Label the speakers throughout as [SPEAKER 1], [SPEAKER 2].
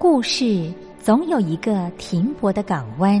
[SPEAKER 1] 故事总有一个停泊的港湾。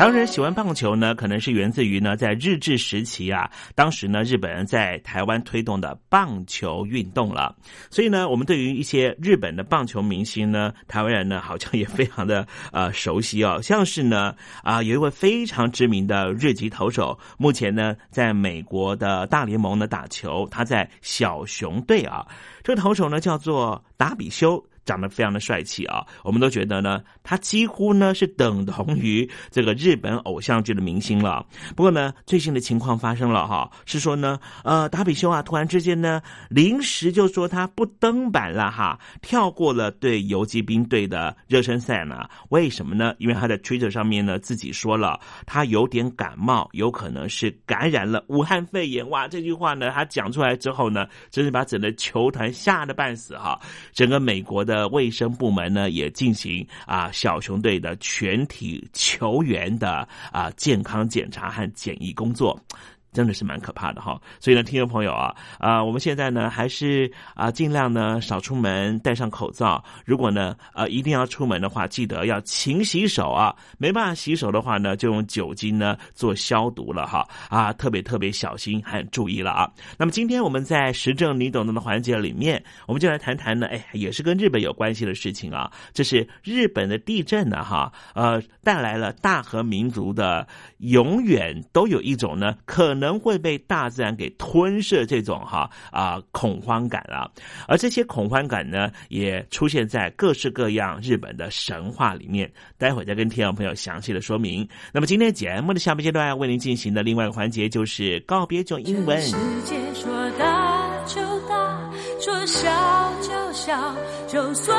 [SPEAKER 2] 台湾人喜欢棒球呢，可能是源自于呢，在日治时期啊，当时呢，日本人在台湾推动的棒球运动了。所以呢，我们对于一些日本的棒球明星呢，台湾人呢，好像也非常的呃熟悉哦。像是呢，啊，有一位非常知名的日籍投手，目前呢，在美国的大联盟呢打球，他在小熊队啊。这个投手呢，叫做达比修。长得非常的帅气啊，我们都觉得呢，他几乎呢是等同于这个日本偶像剧的明星了。不过呢，最新的情况发生了哈，是说呢，呃，达比修啊，突然之间呢，临时就说他不登板了哈，跳过了对游击兵队的热身赛呢？为什么呢？因为他在 Twitter 上面呢自己说了，他有点感冒，有可能是感染了武汉肺炎。哇，这句话呢，他讲出来之后呢，真是把整个球团吓得半死哈，整个美国的。卫生部门呢，也进行啊小熊队的全体球员的啊健康检查和检疫工作。真的是蛮可怕的哈，所以呢，听众朋友啊，啊，我们现在呢还是啊尽量呢少出门，戴上口罩。如果呢呃一定要出门的话，记得要勤洗手啊。没办法洗手的话呢，就用酒精呢做消毒了哈啊，特别特别小心很注意了啊。那么今天我们在时政你懂得的环节里面，我们就来谈谈呢，哎，也是跟日本有关系的事情啊。这是日本的地震呢哈，呃，带来了大和民族的永远都有一种呢可能。能会被大自然给吞噬这种哈啊恐慌感啊，而这些恐慌感呢，也出现在各式各样日本的神话里面。待会再跟听众朋友详细的说明。那么今天节目的下半阶段为您进行的另外一个环节就是告别种英文。
[SPEAKER 3] 世界说大就大，说小就小，就算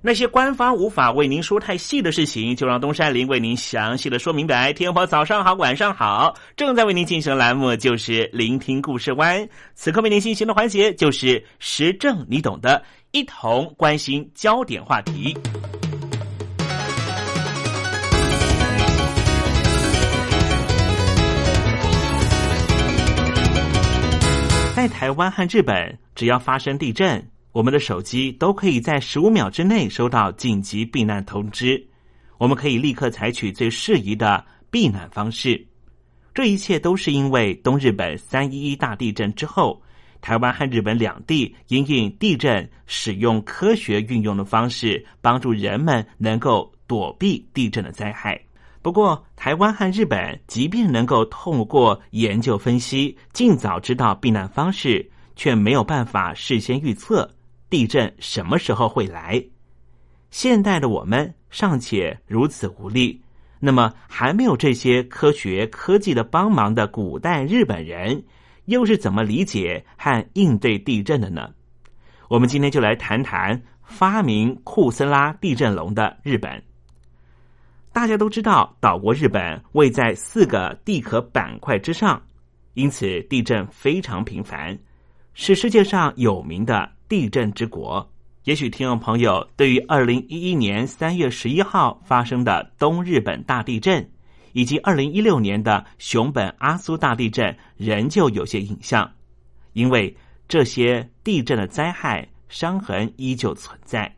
[SPEAKER 2] 那些官方无法为您说太细的事情，就让东山林为您详细的说明白。天婆早上好，晚上好，正在为您进行的栏目就是聆听故事湾。此刻为您进行的环节就是时政，你懂的，一同关心焦点话题。在台湾和日本，只要发生地震，我们的手机都可以在十五秒之内收到紧急避难通知。我们可以立刻采取最适宜的避难方式。这一切都是因为东日本三一一大地震之后，台湾和日本两地因应地震，使用科学运用的方式，帮助人们能够躲避地震的灾害。不过，台湾和日本即便能够透过研究分析，尽早知道避难方式，却没有办法事先预测地震什么时候会来。现代的我们尚且如此无力，那么还没有这些科学科技的帮忙的古代日本人，又是怎么理解和应对地震的呢？我们今天就来谈谈发明库森拉地震龙的日本。大家都知道，岛国日本位在四个地壳板块之上，因此地震非常频繁，是世界上有名的地震之国。也许听众朋友对于二零一一年三月十一号发生的东日本大地震，以及二零一六年的熊本阿苏大地震，仍旧有些印象，因为这些地震的灾害伤痕依旧存在。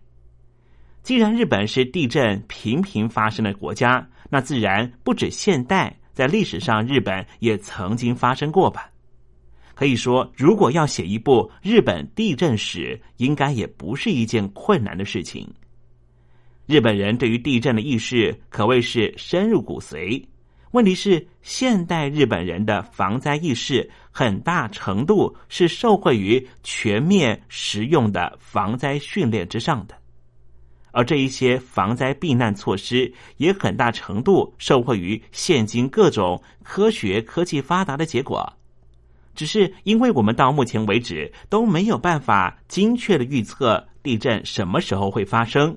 [SPEAKER 2] 既然日本是地震频频发生的国家，那自然不止现代，在历史上日本也曾经发生过吧？可以说，如果要写一部日本地震史，应该也不是一件困难的事情。日本人对于地震的意识可谓是深入骨髓。问题是，现代日本人的防灾意识很大程度是受惠于全面实用的防灾训练之上的。而这一些防灾避难措施，也很大程度受惠于现今各种科学科技发达的结果。只是因为我们到目前为止都没有办法精确的预测地震什么时候会发生。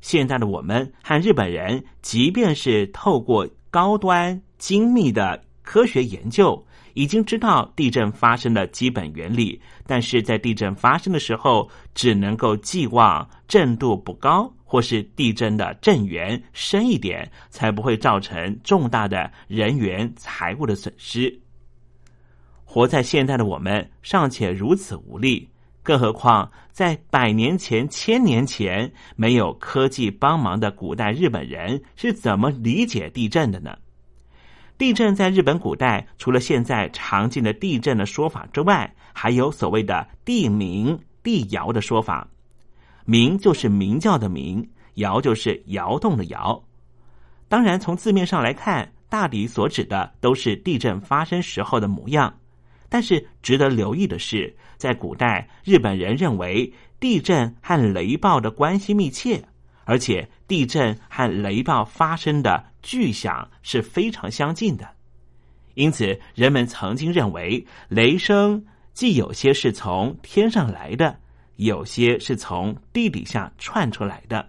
[SPEAKER 2] 现在的我们和日本人，即便是透过高端精密的科学研究。已经知道地震发生的基本原理，但是在地震发生的时候，只能够寄望震度不高，或是地震的震源深一点，才不会造成重大的人员财物的损失。活在现在的我们尚且如此无力，更何况在百年前、千年前没有科技帮忙的古代日本人是怎么理解地震的呢？地震在日本古代，除了现在常见的地震的说法之外，还有所谓的地名、地摇的说法。鸣就是鸣叫的鸣，摇就是摇动的摇。当然，从字面上来看，大抵所指的都是地震发生时候的模样。但是值得留意的是，在古代，日本人认为地震和雷暴的关系密切。而且地震和雷暴发生的巨响是非常相近的，因此人们曾经认为雷声既有些是从天上来的，有些是从地底下窜出来的。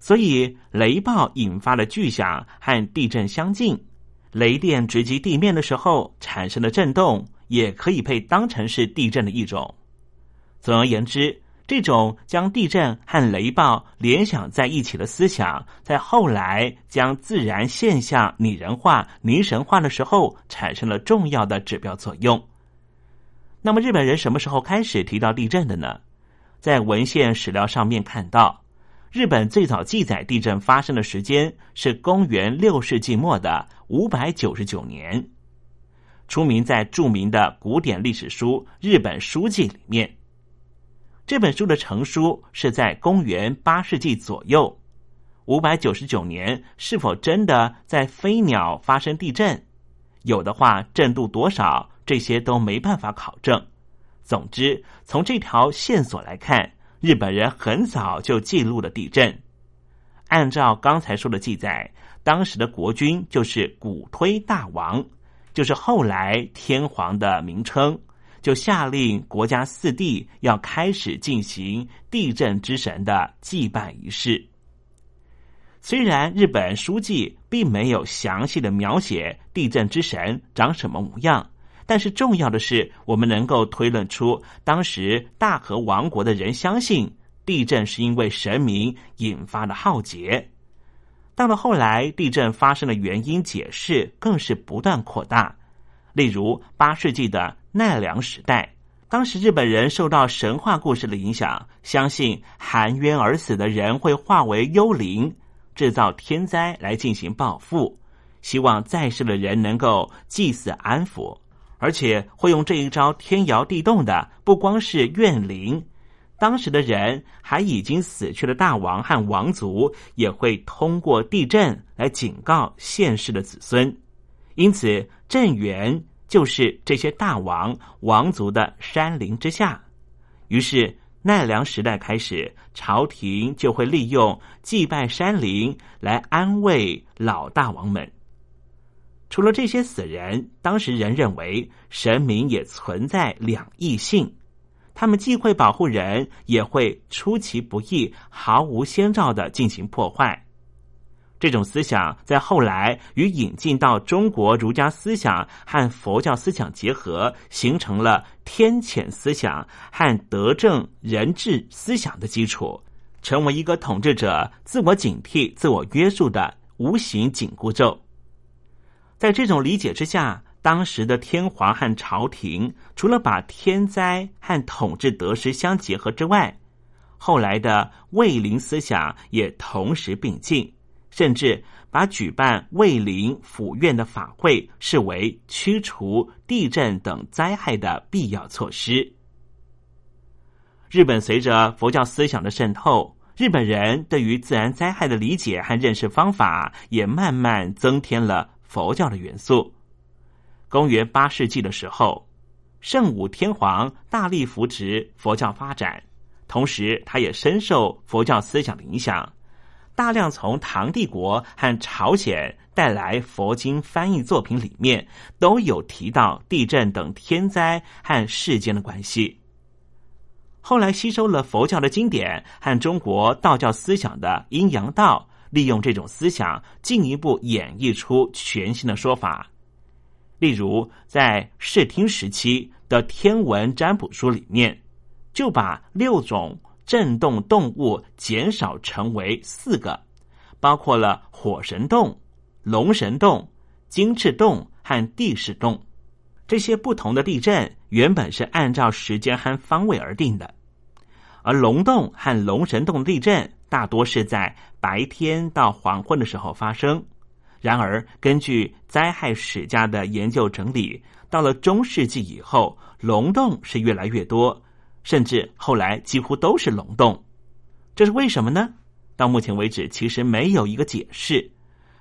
[SPEAKER 2] 所以雷暴引发的巨响和地震相近，雷电直击地面的时候产生的震动，也可以被当成是地震的一种。总而言之。这种将地震和雷暴联想在一起的思想，在后来将自然现象拟人化、拟神化的时候，产生了重要的指标作用。那么，日本人什么时候开始提到地震的呢？在文献史料上面看到，日本最早记载地震发生的时间是公元六世纪末的五百九十九年，出名在著名的古典历史书《日本书记》里面。这本书的成书是在公元八世纪左右，五百九十九年，是否真的在飞鸟发生地震？有的话，震度多少？这些都没办法考证。总之，从这条线索来看，日本人很早就记录了地震。按照刚才说的记载，当时的国君就是古推大王，就是后来天皇的名称。就下令国家四地要开始进行地震之神的祭拜仪式。虽然日本书记并没有详细的描写地震之神长什么模样，但是重要的是，我们能够推论出当时大和王国的人相信地震是因为神明引发的浩劫。到了后来，地震发生的原因解释更是不断扩大，例如八世纪的。奈良时代，当时日本人受到神话故事的影响，相信含冤而死的人会化为幽灵，制造天灾来进行报复，希望在世的人能够祭祀安抚，而且会用这一招天摇地动的，不光是怨灵，当时的人还已经死去的大王和王族也会通过地震来警告现世的子孙，因此震源。就是这些大王王族的山林之下，于是奈良时代开始，朝廷就会利用祭拜山林来安慰老大王们。除了这些死人，当时人认为神明也存在两异性，他们既会保护人，也会出其不意、毫无先兆的进行破坏。这种思想在后来与引进到中国儒家思想和佛教思想结合，形成了天谴思想和德政人治思想的基础，成为一个统治者自我警惕、自我约束的无形紧箍咒。在这种理解之下，当时的天皇和朝廷除了把天灾和统治得失相结合之外，后来的卫灵思想也同时并进。甚至把举办卫灵府院的法会视为驱除地震等灾害的必要措施。日本随着佛教思想的渗透，日本人对于自然灾害的理解和认识方法也慢慢增添了佛教的元素。公元八世纪的时候，圣武天皇大力扶持佛教发展，同时他也深受佛教思想的影响。大量从唐帝国和朝鲜带来佛经翻译作品里面，都有提到地震等天灾和世间的关系。后来吸收了佛教的经典和中国道教思想的阴阳道，利用这种思想进一步演绎出全新的说法。例如，在视听时期的天文占卜书里面，就把六种。震动动物减少成为四个，包括了火神洞、龙神洞、金翅洞和地势洞。这些不同的地震原本是按照时间和方位而定的，而龙洞和龙神洞地震大多是在白天到黄昏的时候发生。然而，根据灾害史家的研究整理，到了中世纪以后，龙洞是越来越多。甚至后来几乎都是龙洞，这是为什么呢？到目前为止，其实没有一个解释。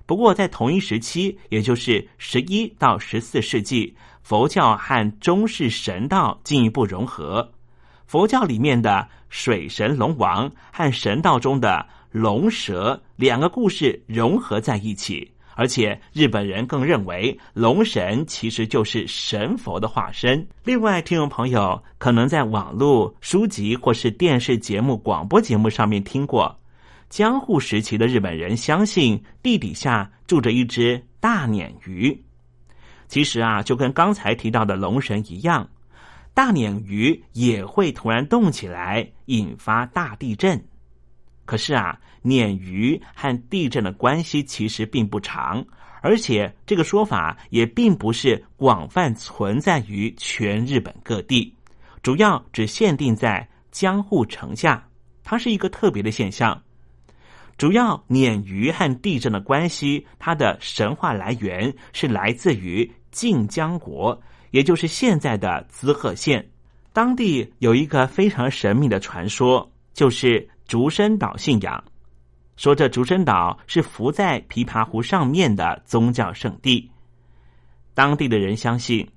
[SPEAKER 2] 不过，在同一时期，也就是十一到十四世纪，佛教和中式神道进一步融合，佛教里面的水神龙王和神道中的龙蛇两个故事融合在一起。而且日本人更认为龙神其实就是神佛的化身。另外，听众朋友可能在网络、书籍或是电视节目、广播节目上面听过，江户时期的日本人相信地底下住着一只大鲶鱼。其实啊，就跟刚才提到的龙神一样，大鲶鱼也会突然动起来，引发大地震。可是啊。鲶鱼和地震的关系其实并不长，而且这个说法也并不是广泛存在于全日本各地，主要只限定在江户城下。它是一个特别的现象。主要鲶鱼和地震的关系，它的神话来源是来自于晋江国，也就是现在的滋贺县。当地有一个非常神秘的传说，就是竹生岛信仰。说这竹生岛是浮在琵琶湖上面的宗教圣地。当地的人相信，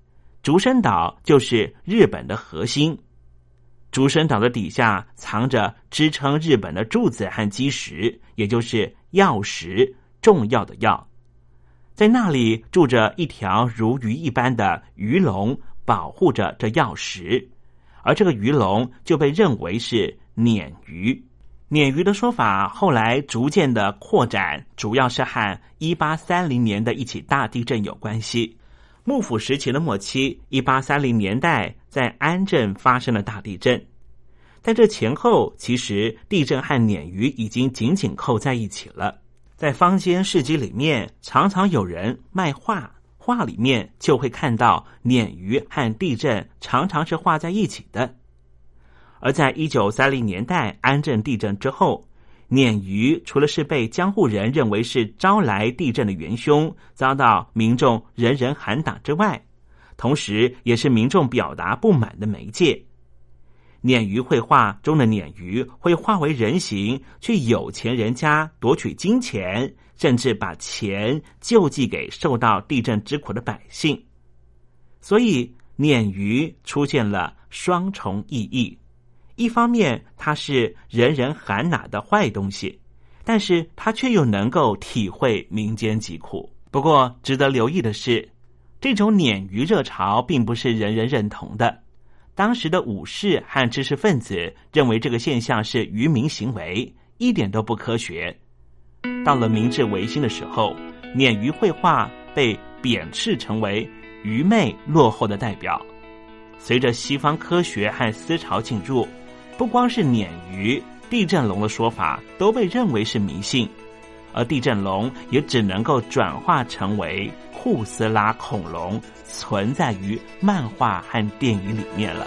[SPEAKER 2] 竹生岛就是日本的核心。竹生岛的底下藏着支撑日本的柱子和基石，也就是药石，重要的药。在那里住着一条如鱼一般的鱼龙，保护着这药石。而这个鱼龙就被认为是鲶鱼。鲶鱼的说法后来逐渐的扩展，主要是和一八三零年的一起大地震有关系。幕府时期的末期，一八三零年代在安镇发生了大地震，在这前后其实地震和鲶鱼已经紧紧扣在一起了。在坊间市集里面，常常有人卖画。画里面就会看到鲶鱼和地震常常是画在一起的，而在一九三零年代安镇地震之后，鲶鱼除了是被江户人认为是招来地震的元凶，遭到民众人人喊打之外，同时也是民众表达不满的媒介。鲶鱼绘画中的鲶鱼会化为人形，去有钱人家夺取金钱。甚至把钱救济给受到地震之苦的百姓，所以鲶鱼出现了双重意义：一方面它是人人喊打的坏东西，但是它却又能够体会民间疾苦。不过值得留意的是，这种鲶鱼热潮并不是人人认同的。当时的武士和知识分子认为这个现象是愚民行为，一点都不科学。到了明治维新的时候，鲶鱼绘画被贬斥成为愚昧落后的代表。随着西方科学和思潮进入，不光是鲶鱼、地震龙的说法都被认为是迷信，而地震龙也只能够转化成为库斯拉恐龙，存在于漫画和电影里面了。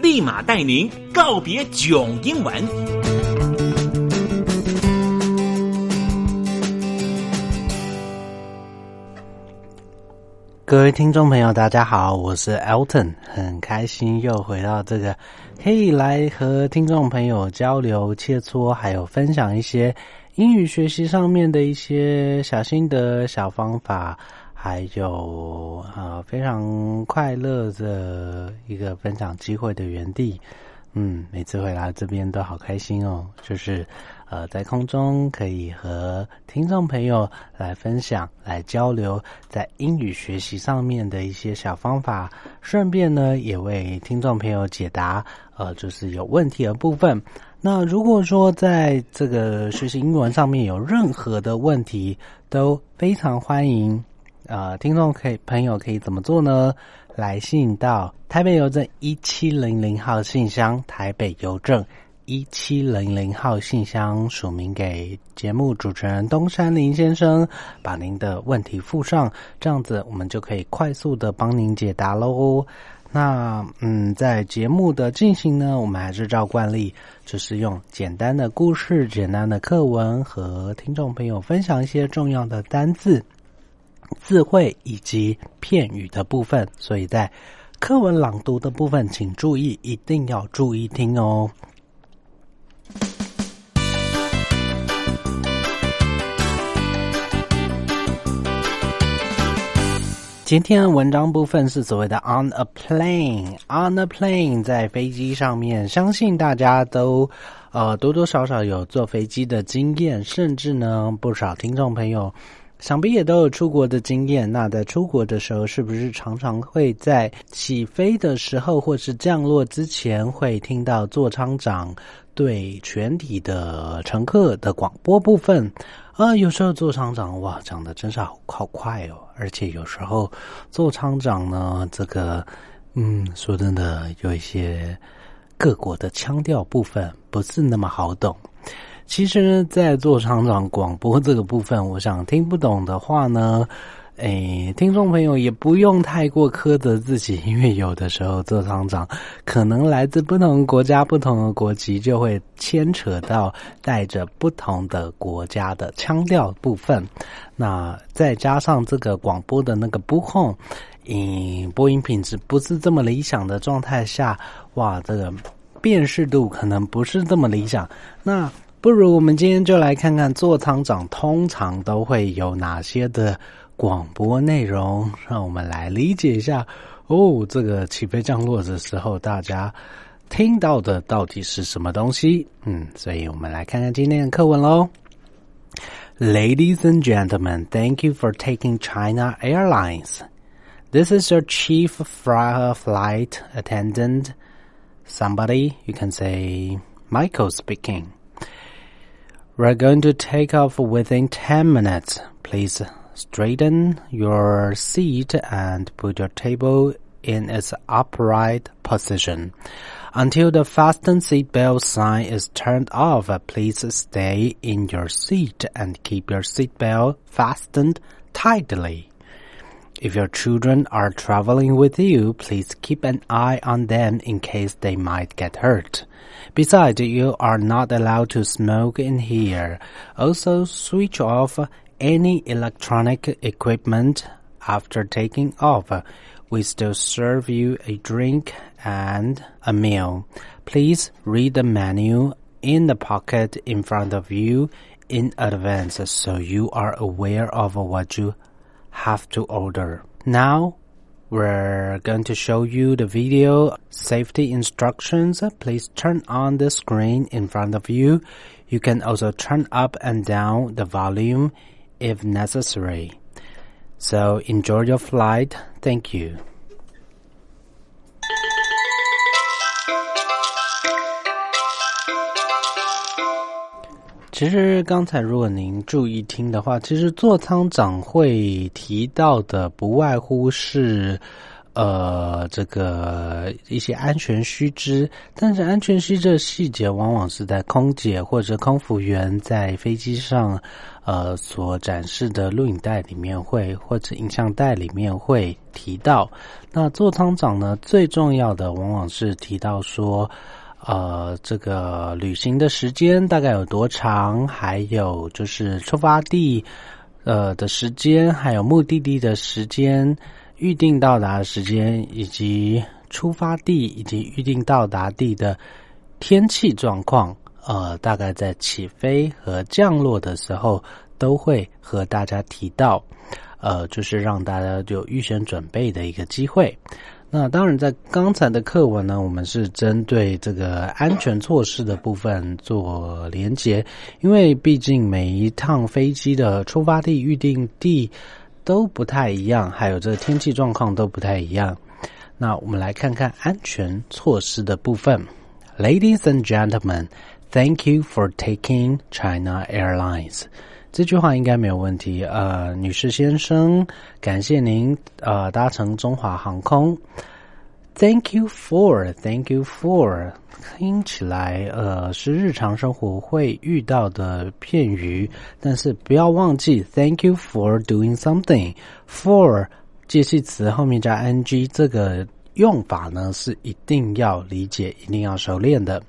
[SPEAKER 2] 立马带您告别囧英文。
[SPEAKER 4] 各位听众朋友，大家好，我是 Elton，很开心又回到这个，可以来和听众朋友交流切磋，还有分享一些英语学习上面的一些小心得、小方法，还有啊非常快乐的一个分享机会的园地。嗯，每次回来这边都好开心哦，就是。呃，在空中可以和听众朋友来分享、来交流在英语学习上面的一些小方法，顺便呢也为听众朋友解答呃，就是有问题的部分。那如果说在这个学习英文上面有任何的问题，都非常欢迎呃，听众可以朋友可以怎么做呢？来信到台北邮政一七零零号信箱，台北邮政。一七零零号信箱署名给节目主持人东山林先生，把您的问题附上，这样子我们就可以快速的帮您解答喽。那嗯，在节目的进行呢，我们还是照惯例，就是用简单的故事、简单的课文和听众朋友分享一些重要的单字、字汇以及片语的部分。所以在课文朗读的部分，请注意，一定要注意听哦。今天文章部分是所谓的 on a plane，on a plane 在飞机上面，相信大家都呃多多少少有坐飞机的经验，甚至呢不少听众朋友想必也都有出国的经验。那在出国的时候，是不是常常会在起飞的时候或是降落之前，会听到座舱长对全体的乘客的广播部分？啊，有时候座舱长哇讲的真是好好快哦，而且有时候座舱长呢，这个嗯，说真的有一些各国的腔调部分不是那么好懂。其实，在做厂长广播这个部分，我想听不懂的话呢。诶，听众朋友也不用太过苛责自己，因为有的时候做厂长可能来自不同国家、不同的国籍，就会牵扯到带着不同的国家的腔调部分。那再加上这个广播的那个播控，嗯，播音品质不是这么理想的状态下，哇，这个辨识度可能不是这么理想。那不如我们今天就来看看座舱长通常都会有哪些的。广播内容，让我们来理解一下哦。这个起飞降落的时候，大家听到的到底是什么东西？嗯，所以我们来看看今天的课文喽。Ladies and gentlemen, thank you for taking China Airlines. This is your chief flight attendant. Somebody, you can say Michael speaking. We're going to take off within 10 minutes. Please Straighten your seat and put your table in its upright position. Until the fasten seatbelt sign is turned off, please stay in your seat and keep your seatbelt fastened tightly. If your children are traveling with you, please keep an eye on them in case they might get hurt. Besides, you are not allowed to smoke in here. Also, switch off any electronic equipment after taking off. We still serve you a drink and a meal. Please read the menu in the pocket in front of you in advance so you are aware of what you have to order. Now, we're going to show you the video safety instructions. Please turn on the screen in front of you. You can also turn up and down the volume if necessary. So enjoy your flight. Thank you. 其实刚才如果您注意听的话，其实座舱长会提到的不外乎是。呃，这个一些安全须知，但是安全须知的细节往往是在空姐或者空服员在飞机上，呃，所展示的录影带里面会或者影像带里面会提到。那座舱长呢，最重要的往往是提到说，呃，这个旅行的时间大概有多长，还有就是出发地呃的时间，还有目的地的时间。预定到达的时间，以及出发地，以及预定到达地的天气状况，呃，大概在起飞和降落的时候都会和大家提到，呃，就是让大家有预先准备的一个机会。那当然，在刚才的课文呢，我们是针对这个安全措施的部分做连结，因为毕竟每一趟飞机的出发地、预定地。都不太一样，还有这天气状况都不太一样。那我们来看看安全措施的部分。Ladies and gentlemen, thank you for taking China Airlines。这句话应该没有问题。呃，女士先生，感谢您呃搭乘中华航空。Thank you for, thank you for，听起来呃是日常生活会遇到的片语，但是不要忘记 Thank you for doing something。For 介系词后面加 ing 这个用法呢是一定要理解，一定要熟练的。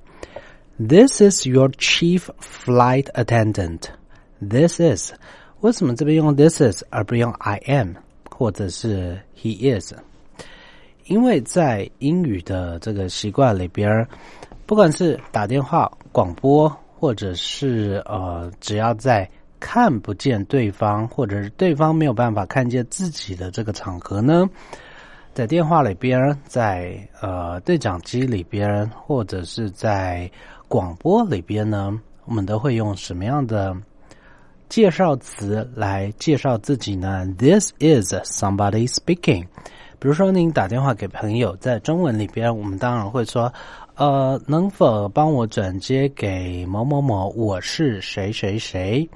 [SPEAKER 4] This is your chief flight attendant. This is 为什么这边用 this is 而不用 I am 或者是 he is？因为在英语的这个习惯里边，不管是打电话、广播，或者是呃，只要在看不见对方，或者是对方没有办法看见自己的这个场合呢，在电话里边，在呃对讲机里边，或者是在广播里边呢，我们都会用什么样的介绍词来介绍自己呢？This is somebody speaking。比如说，您打电话给朋友，在中文里边，我们当然会说，呃，能否帮我转接给某某某？我是谁谁谁。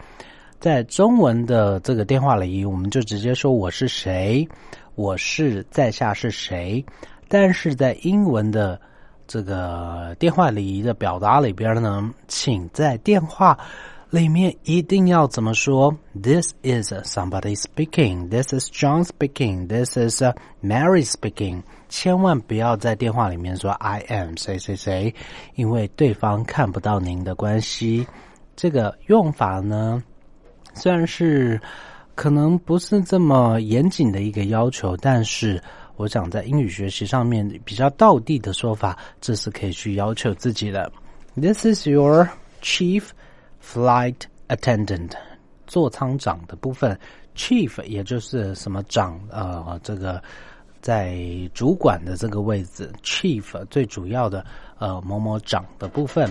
[SPEAKER 4] 在中文的这个电话里，我们就直接说我是谁，我是在下是谁。但是在英文的这个电话礼仪的表达里边呢，请在电话。里面一定要怎么说？This is somebody speaking. This is John speaking. This is Mary speaking. 千万不要在电话里面说 I am 谁谁谁，因为对方看不到您的关系。这个用法呢，虽然是可能不是这么严谨的一个要求，但是我想在英语学习上面比较道地的说法，这是可以去要求自己的。This is your chief. Flight attendant，座舱长的部分，chief 也就是什么长呃，这个在主管的这个位置，chief 最主要的呃某某长的部分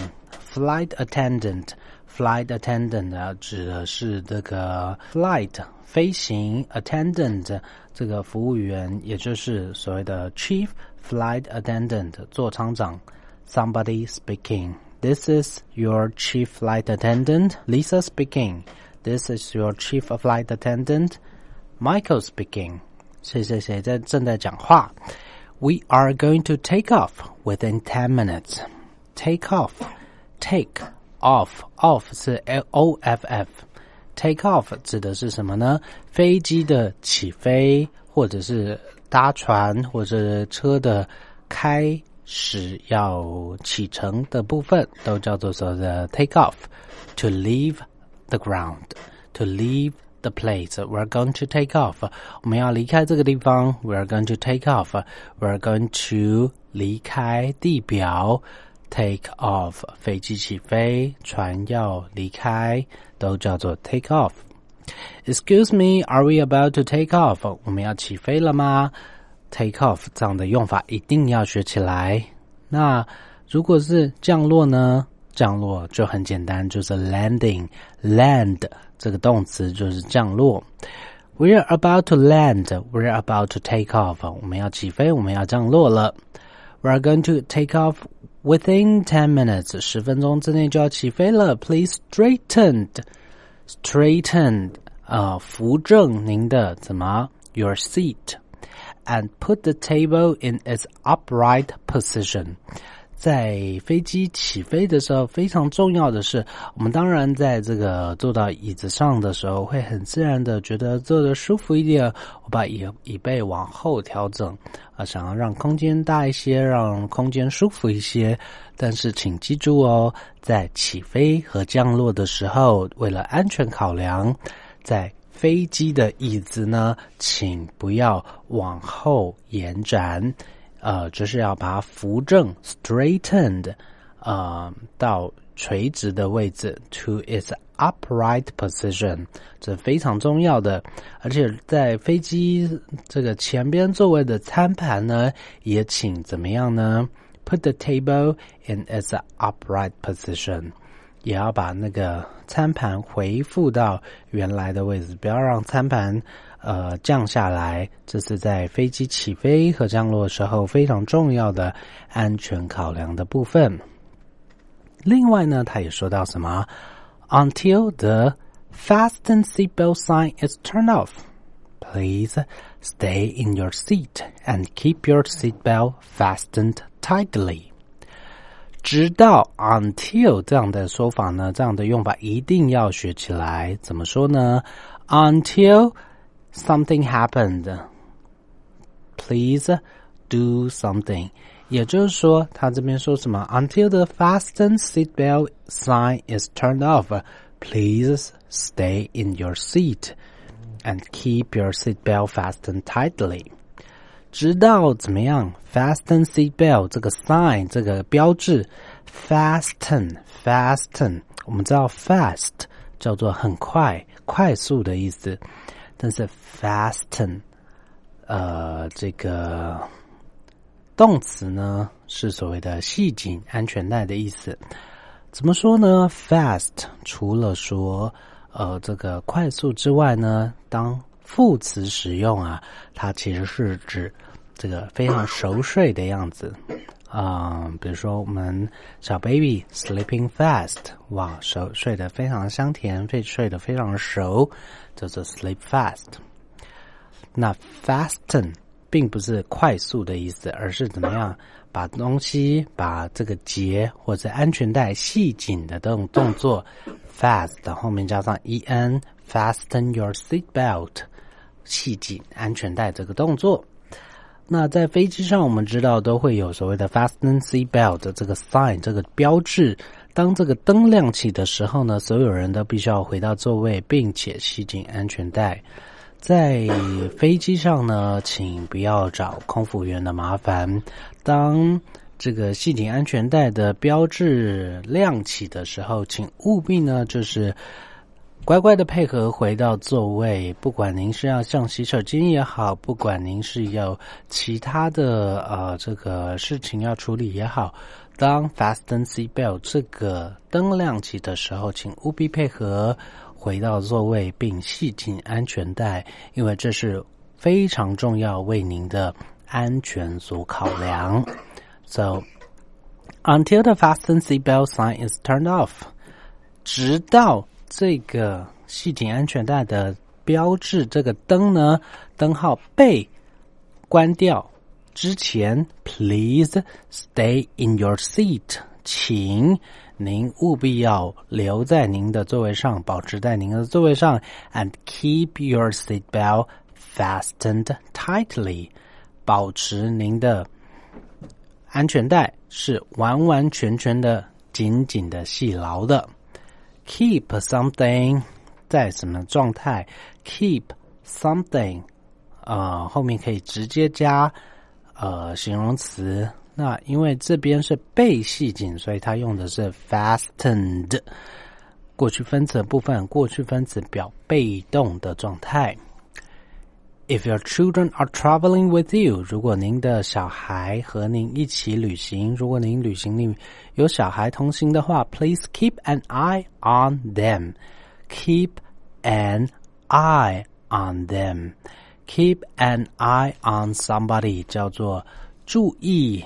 [SPEAKER 4] ，flight attendant，flight attendant 指的是这个 flight 飞行，attendant 这个服务员，也就是所谓的 chief flight attendant 座舱长，somebody speaking。This is your chief flight attendant, Lisa speaking. This is your chief flight attendant, Michael speaking. 谁谁谁在正在讲话。We are going to take off within ten minutes. Take off, take off, off 是 L O F F. Take off 指的是什么呢？飞机的起飞，或者是搭船，或者车的开 是要启程的部分，都叫做说的 take off，to leave the ground，to leave the place。We're going to take off，我们要离开这个地方。We're going to take off，We're going to 离开地表。Take off，飞机起飞，船要离开，都叫做 take off。Excuse me，Are we about to take off？我们要起飞了吗 ？take off 这样的用法一定要学起来。那如果是降落呢？降落就很简单，就是 landing，land 这个动词就是降落。We're about to land. We're about to take off. 我们要起飞，我们要降落了。We're going to take off Within ten minutes，十分钟之内就要起飞了。Please straighten, straighten，啊，扶正您的怎么 your seat And put the table in its upright position。在飞机起飞的时候，非常重要的是，我们当然在这个坐到椅子上的时候，会很自然的觉得坐的舒服一点。我把椅椅背往后调整，啊，想要让空间大一些，让空间舒服一些。但是请记住哦，在起飞和降落的时候，为了安全考量，在飞机的椅子呢，请不要往后延展。呃，就是要把它扶正 （straightened） 呃到垂直的位置 （to its upright position），这非常重要的。而且在飞机这个前边座位的餐盘呢，也请怎么样呢？Put the table in its upright position，也要把那个餐盘回复到原来的位置，不要让餐盘。呃，降下来，这是在飞机起飞和降落时候非常重要的安全考量的部分。另外呢，他也说到什么？Until the fasten seatbelt sign is turned off, please stay in your seat and keep your seatbelt fastened tightly. 直到 until 这样的说法呢，这样的用法一定要学起来。怎么说呢？Until Something happened. Please do something. 也就是说，他这边说什么？Until the fasten seatbelt sign is turned off, please stay in your seat and keep your seatbelt fastened tightly. 直到怎么样？Fasten seatbelt 这个 sign 这个标志，fasten fasten，我们知道 fast 叫做很快、快速的意思。但是 fasten，呃，这个动词呢是所谓的系紧安全带的意思。怎么说呢？fast 除了说呃这个快速之外呢，当副词使用啊，它其实是指这个非常熟睡的样子啊。比如说我们小 baby sleeping fast，哇，熟睡得非常香甜，睡睡得非常熟。叫做 sleep fast。那 fasten 并不是快速的意思，而是怎么样把东西、把这个结或者安全带系紧的动动作。fast 后面加上 en，fasten your seat belt，系紧安全带这个动作。那在飞机上，我们知道都会有所谓的 fasten seat belt 的这个 sign 这个标志。当这个灯亮起的时候呢，所有人都必须要回到座位，并且系紧安全带。在飞机上呢，请不要找空服员的麻烦。当这个系紧安全带的标志亮起的时候，请务必呢，就是乖乖的配合回到座位。不管您是要上洗手间也好，不管您是有其他的呃这个事情要处理也好。当 fasten seat belt 这个灯亮起的时候，请务必配合回到座位并系紧安全带，因为这是非常重要为您的安全所考量。So until the fasten seat belt sign is turned off，直到这个系紧安全带的标志这个灯呢灯号被关掉。之前，Please stay in your seat，请您务必要留在您的座位上，保持在您的座位上，and keep your seat belt fastened tightly，保持您的安全带是完完全全的紧紧的系牢的。Keep something 在什么状态？Keep something 啊，后面可以直接加。呃，形容词，那因为这边是被系紧，所以它用的是 fastened 过去分词部分，过去分词表被动的状态。If your children are traveling with you，如果您的小孩和您一起旅行，如果您旅行里有小孩同行的话，please keep an eye on them。Keep an eye on them。Keep an eye on somebody 叫做注意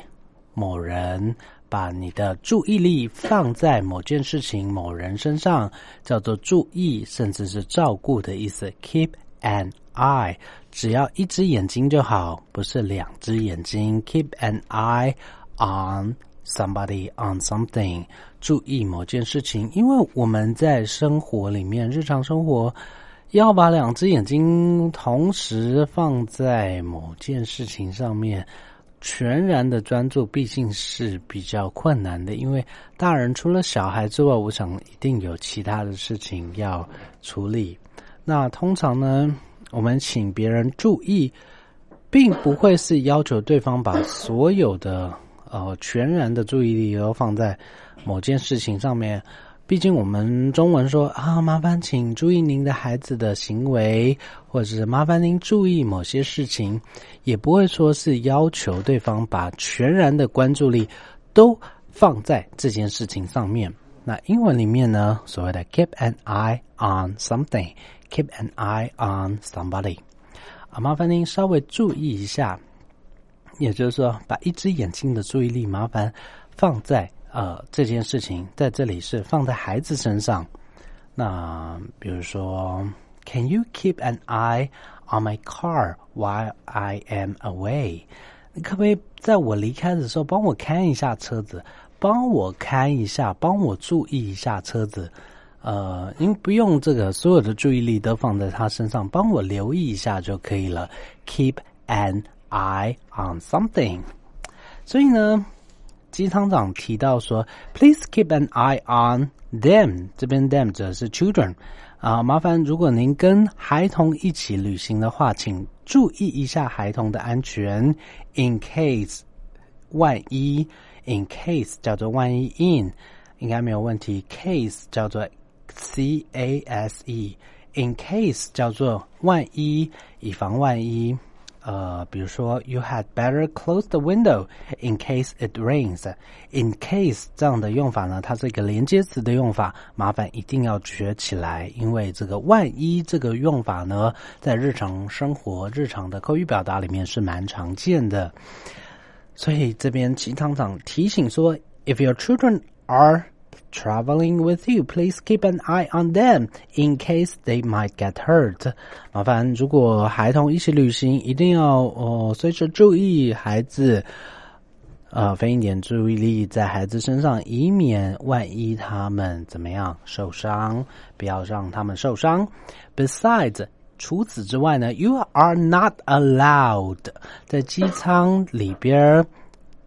[SPEAKER 4] 某人，把你的注意力放在某件事情、某人身上，叫做注意，甚至是照顾的意思。Keep an eye，只要一只眼睛就好，不是两只眼睛。Keep an eye on somebody on something，注意某件事情，因为我们在生活里面，日常生活要把两只眼睛同时放在某件事情上面。全然的专注毕竟是比较困难的，因为大人除了小孩之外，我想一定有其他的事情要处理。那通常呢，我们请别人注意，并不会是要求对方把所有的呃全然的注意力都放在某件事情上面。毕竟我们中文说啊，麻烦请注意您的孩子的行为，或者是麻烦您注意某些事情，也不会说是要求对方把全然的关注力都放在这件事情上面。那英文里面呢，所谓的 keep an eye on something Keep an eye on somebody，啊，麻烦您稍微注意一下，也就是说，把一只眼睛的注意力麻烦放在。呃，这件事情在这里是放在孩子身上。那比如说，Can you keep an eye on my car while I am away？你可不可以在我离开的时候帮我看一下车子，帮我看一下，帮我注意一下车子？呃，您不用这个所有的注意力都放在他身上，帮我留意一下就可以了。Keep an eye on something。所以呢。机舱长提到说：“Please keep an eye on them。”这边 “them” 指的是 children 啊，麻烦如果您跟孩童一起旅行的话，请注意一下孩童的安全。In case 万一，in case 叫做万一，in 应该没有问题。case 叫做 c a s e，in case 叫做万一，以防万一。呃，比如说，You had better close the window in case it rains. In case 这样的用法呢，它是一个连接词的用法，麻烦一定要学起来，因为这个万一这个用法呢，在日常生活、日常的口语表达里面是蛮常见的。所以这边齐厂长提醒说，If your children are traveling with you, please keep an eye on them in case they might get hurt. 麻烦，如果孩童一起旅行，一定要哦随时注意孩子，呃，分一点注意力在孩子身上，以免万一他们怎么样受伤，不要让他们受伤。Besides，除此之外呢，you are not allowed 在机舱里边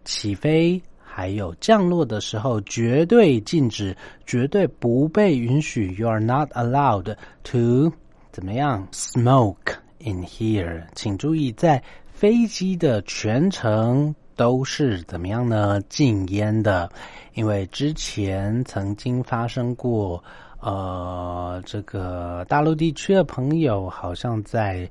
[SPEAKER 4] 起飞。还有降落的时候，绝对禁止，绝对不被允许。You are not allowed to 怎么样？Smoke in here，请注意，在飞机的全程都是怎么样呢？禁烟的，因为之前曾经发生过，呃，这个大陆地区的朋友好像在。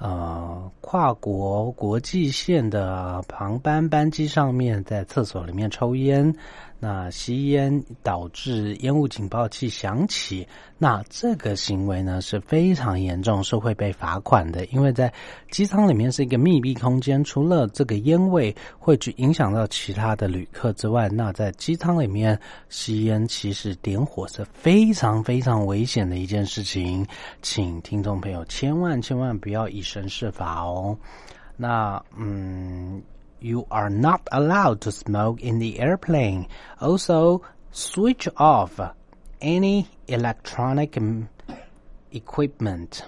[SPEAKER 4] 呃，跨国国际线的航班班机上面，在厕所里面抽烟。那吸烟导致烟雾警报器响起，那这个行为呢是非常严重，是会被罚款的。因为在机舱里面是一个密闭空间，除了这个烟味会去影响到其他的旅客之外，那在机舱里面吸烟其实点火是非常非常危险的一件事情，请听众朋友千万千万不要以身试法哦。那嗯。You are not allowed to smoke in the airplane. Also, switch off any electronic equipment.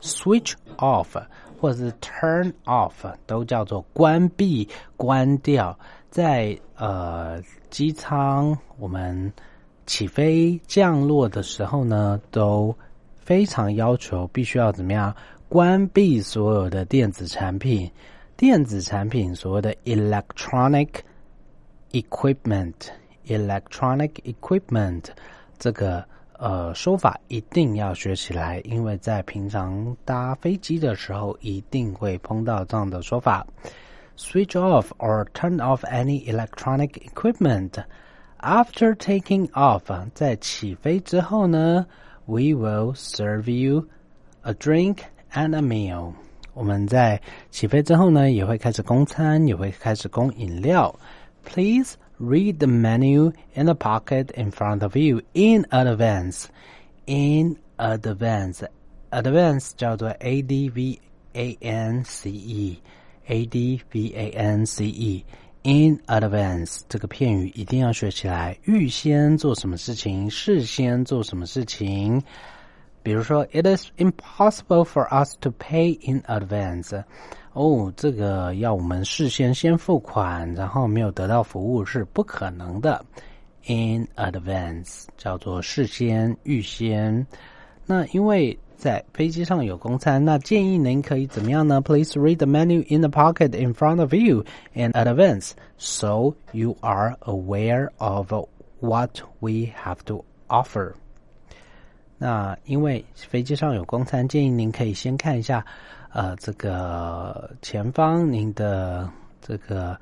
[SPEAKER 4] Switch off 或者是 turn off 都叫做关闭、关掉。在呃机舱我们起飞、降落的时候呢，都非常要求必须要怎么样关闭所有的电子产品。 电子产品所谓的 electronic equipment，electronic equipment 这个呃说法一定要学起来，因为在平常搭飞机的时候一定会碰到这样的说法。Switch off or turn off any electronic equipment after taking off。在起飞之后呢，We will serve you a drink and a meal。 我们在起飞之后呢，也会开始供餐，也会开始供饮料。Please read the menu in the pocket in front of you in advance. In advance, advance 叫做 a d v a n c e a d v a n c e。In advance 这个片语一定要学起来，预先做什么事情，事先做什么事情。比如说，It is impossible for us to pay in advance。哦，这个要我们事先先付款，然后没有得到服务是不可能的。In advance 叫做事先、预先。那因为在飞机上有公餐，那建议您可以怎么样呢？Please read the menu in the pocket in front of you in advance, so you are aware of what we have to offer. 那因为飞机上有公餐，建议您可以先看一下，呃，这个前方您的这个。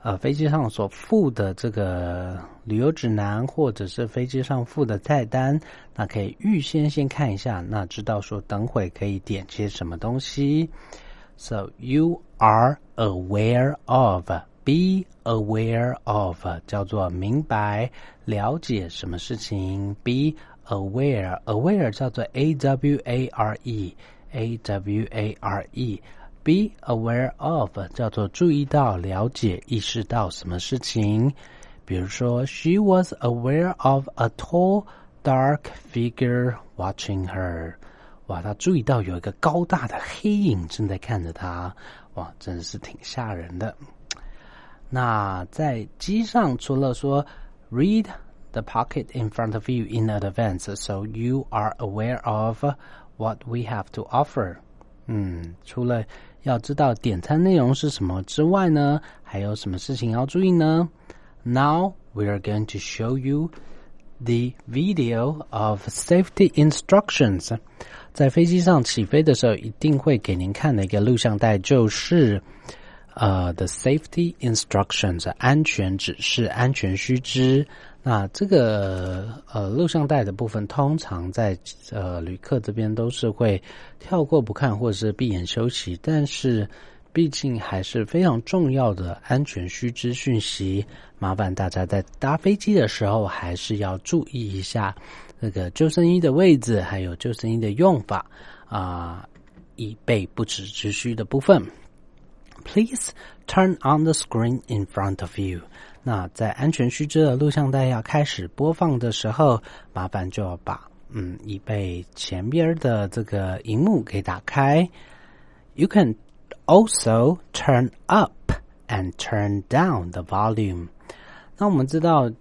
[SPEAKER 4] 呃，飞机上所附的这个旅游指南，或者是飞机上附的菜单，那可以预先先看一下，那知道说等会可以点些什么东西。So you are aware of, be aware of，叫做明白、了解什么事情。Be aware, aware 叫做 a w a r e, a w a r e。Be aware of 叫做注意到、了解、意识到什么事情。比如说，She was aware of a tall, dark figure watching her。哇，她注意到有一个高大的黑影正在看着她。哇，真的是挺吓人的。那在机上，除了说 read the pocket in front of you in advance, so you are aware of what we have to offer。嗯，除了要知道点餐内容是什么之外呢，还有什么事情要注意呢？Now we are going to show you the video of safety instructions。在飞机上起飞的时候，一定会给您看的一个录像带，就是呃，the safety instructions 安全指示、安全须知。 那这个呃录像带的部分，通常在呃旅客这边都是会跳过不看，或者是闭眼休息。但是毕竟还是非常重要的安全须知讯息，麻烦大家在搭飞机的时候还是要注意一下那个救生衣的位置，还有救生衣的用法啊，以备不时之需的部分。Please turn on the screen in front of you. 那在安全须知的录像带要开始播放的时候，麻烦就要把嗯椅背前边的这个荧幕给打开。You can also turn up and turn down the volume。那我们知道，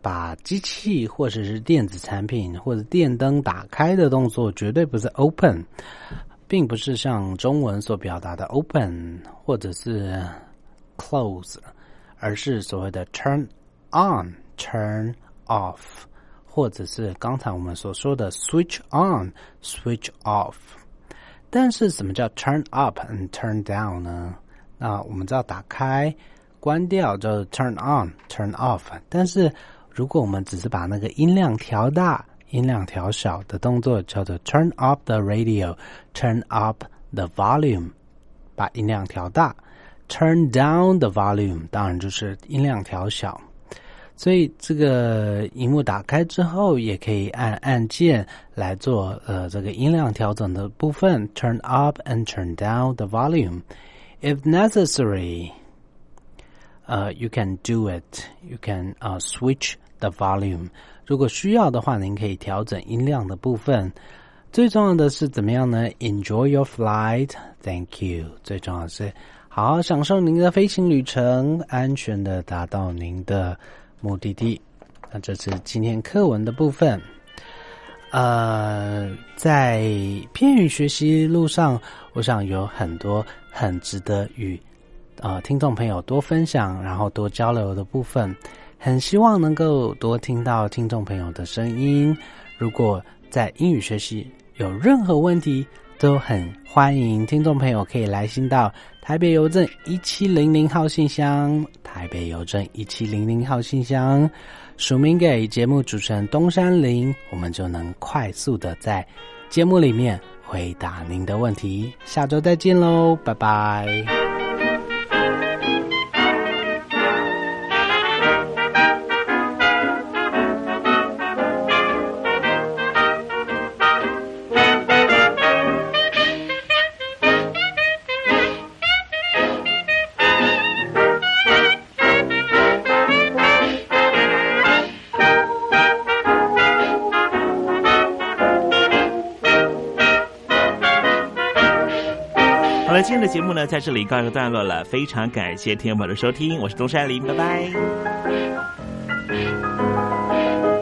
[SPEAKER 4] 把机器或者是电子产品或者电灯打开的动作，绝对不是 open，并不是像中文所表达的 open 或者是 close。而是所谓的 turn on、turn off，或者是刚才我们所说的 switch on、switch off。但是什么叫 turn up and turn down 呢？那我们知道打开、关掉叫做 turn on、turn off。但是如果我们只是把那个音量调大、音量调小的动作，叫做 turn up the radio、turn up the volume，把音量调大。Turn down the volume，当然就是音量调小。所以这个荧幕打开之后，也可以按按键来做呃这个音量调整的部分。Turn up and turn down the volume if necessary. 呃，you can do it. You can 呃 switch the volume. 如果需要的话，您可以调整音量的部分。最重要的是怎么样呢？Enjoy your flight. Thank you. 最重要的是。 好好享受您的飞行旅程，安全的达到您的目的地。那这是今天课文的部分。呃，在片语学习路上，我想有很多很值得与呃听众朋友多分享，然后多交流的部分。很希望能够多听到听众朋友的声音。如果在英语学习有任何问题，都很欢迎听众朋友可以来信到台北邮政一七零零号信箱，台北邮政一七零零号信箱，署名给节目主持人东山林，我们就能快速的在节目里面回答您的问题。下周再见喽，拜拜。
[SPEAKER 2] 在这里告一个段落了，非常感谢听众朋友的收听，我是东山林，拜拜。